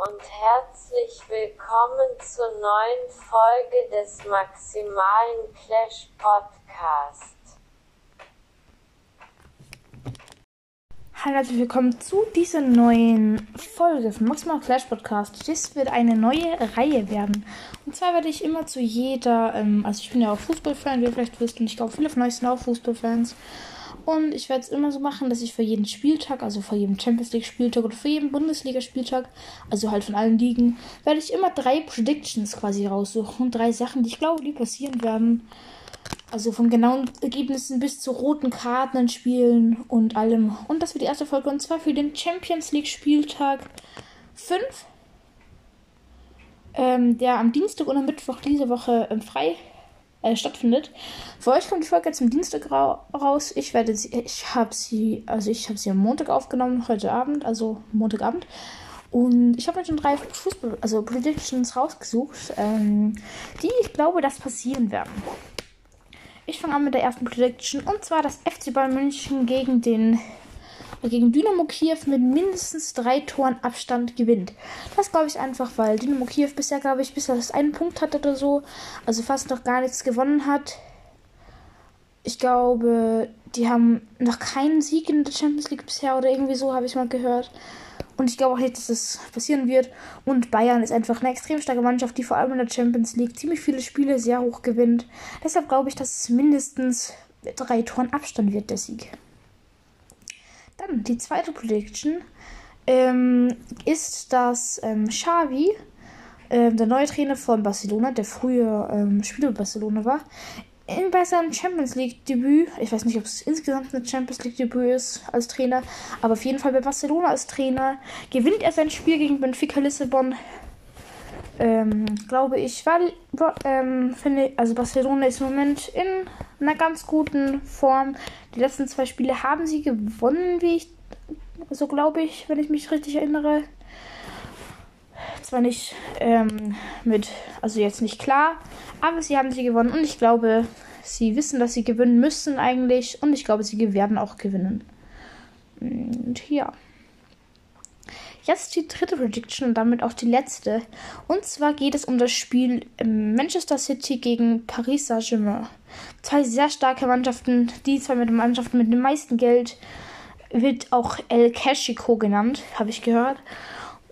und herzlich willkommen zur neuen Folge des Maximalen Clash Podcast. Hallo, herzlich willkommen zu dieser neuen Folge vom Maximal Clash Podcast. Das wird eine neue Reihe werden. Und zwar werde ich immer zu jeder, ähm, also ich bin ja auch Fußballfan, wie ihr vielleicht wisst, und ich glaube, viele von euch sind auch Fußballfans. Und ich werde es immer so machen, dass ich für jeden Spieltag, also für jeden Champions League Spieltag oder für jeden Bundesliga Spieltag, also halt von allen Ligen, werde ich immer drei Predictions quasi raussuchen. Drei Sachen, die ich glaube, die passieren werden. Also von genauen Ergebnissen bis zu roten Karten in Spielen und allem. Und das wird die erste Folge und zwar für den Champions League Spieltag 5. Ähm, der am Dienstag und am Mittwoch diese Woche ähm, frei äh, stattfindet. Für euch kommt die Folge jetzt am Dienstag ra raus. Ich werde sie, ich habe sie, also ich habe sie am Montag aufgenommen, heute Abend, also Montagabend. Und ich habe mir schon drei Fußball, also Predictions rausgesucht, ähm, die ich glaube, dass passieren werden. Ich fange an mit der ersten Prediction und zwar das FC Bayern München gegen den gegen Dynamo Kiew mit mindestens drei Toren Abstand gewinnt. Das glaube ich einfach, weil Dynamo Kiew bisher, glaube ich, bis er einen Punkt hat oder so, also fast noch gar nichts gewonnen hat. Ich glaube, die haben noch keinen Sieg in der Champions League bisher oder irgendwie so, habe ich mal gehört. Und ich glaube auch nicht, dass das passieren wird. Und Bayern ist einfach eine extrem starke Mannschaft, die vor allem in der Champions League ziemlich viele Spiele sehr hoch gewinnt. Deshalb glaube ich, dass es mindestens drei Toren Abstand wird, der Sieg. Dann die zweite Prediction ähm, ist, dass ähm, Xavi, äh, der neue Trainer von Barcelona, der früher ähm, Spieler Barcelona war, in, bei seinem Champions League Debüt, ich weiß nicht, ob es insgesamt ein Champions League Debüt ist als Trainer, aber auf jeden Fall bei Barcelona als Trainer, gewinnt er sein Spiel gegen Benfica Lissabon. Ähm, glaube ich, weil ähm, finde also Barcelona ist im Moment in einer ganz guten Form. Die letzten zwei Spiele haben sie gewonnen, wie ich so glaube ich, wenn ich mich richtig erinnere. Zwar nicht ähm, mit, also jetzt nicht klar, aber sie haben sie gewonnen und ich glaube, sie wissen, dass sie gewinnen müssen eigentlich und ich glaube, sie werden auch gewinnen. Und ja. Jetzt die dritte Prediction und damit auch die letzte. Und zwar geht es um das Spiel Manchester City gegen Paris Saint-Germain. Zwei sehr starke Mannschaften, die zwei mit den Mannschaften mit dem meisten Geld wird auch El Cashico genannt, habe ich gehört.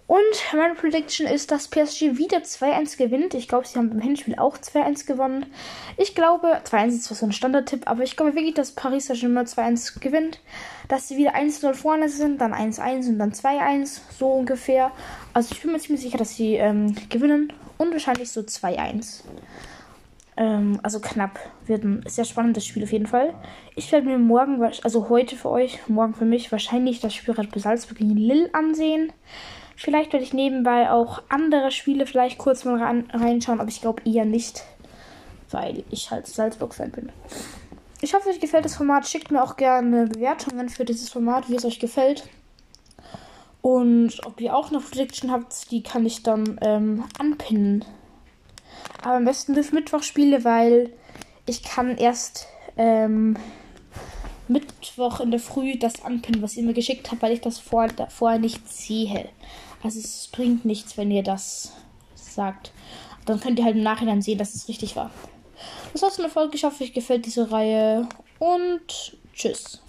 Und meine Prediction ist, dass PSG wieder 2-1 gewinnt. Ich glaube, sie haben beim Hinspiel auch 2-1 gewonnen. Ich glaube, 2-1 ist zwar so ein Standardtipp, aber ich glaube wirklich, dass Paris Saint-Germain 2-1 gewinnt. Dass sie wieder 1-0 vorne sind, dann 1-1 und dann 2-1, so ungefähr. Also ich bin mir ziemlich sicher, dass sie ähm, gewinnen. Und wahrscheinlich so 2-1. Ähm, also knapp. Wird ein sehr spannendes Spiel auf jeden Fall. Ich werde mir morgen, also heute für euch, morgen für mich, wahrscheinlich das Spiel Bull Salzburg gegen Lille ansehen. Vielleicht werde ich nebenbei auch andere Spiele vielleicht kurz mal reinschauen, aber ich glaube eher nicht, weil ich halt Salzburg-Fan bin. Ich hoffe, euch gefällt das Format. Schickt mir auch gerne Bewertungen für dieses Format, wie es euch gefällt. Und ob ihr auch noch Prediction habt, die kann ich dann ähm, anpinnen. Aber am besten bis Mittwochspiele, weil ich kann erst ähm, Mittwoch in der Früh das anpinnen, was ihr mir geschickt habt, weil ich das vor, vorher nicht sehe. Also es bringt nichts, wenn ihr das sagt. Dann könnt ihr halt im Nachhinein sehen, dass es richtig war. Das war's von der Folge. Ich hoffe, euch gefällt diese Reihe. Und tschüss.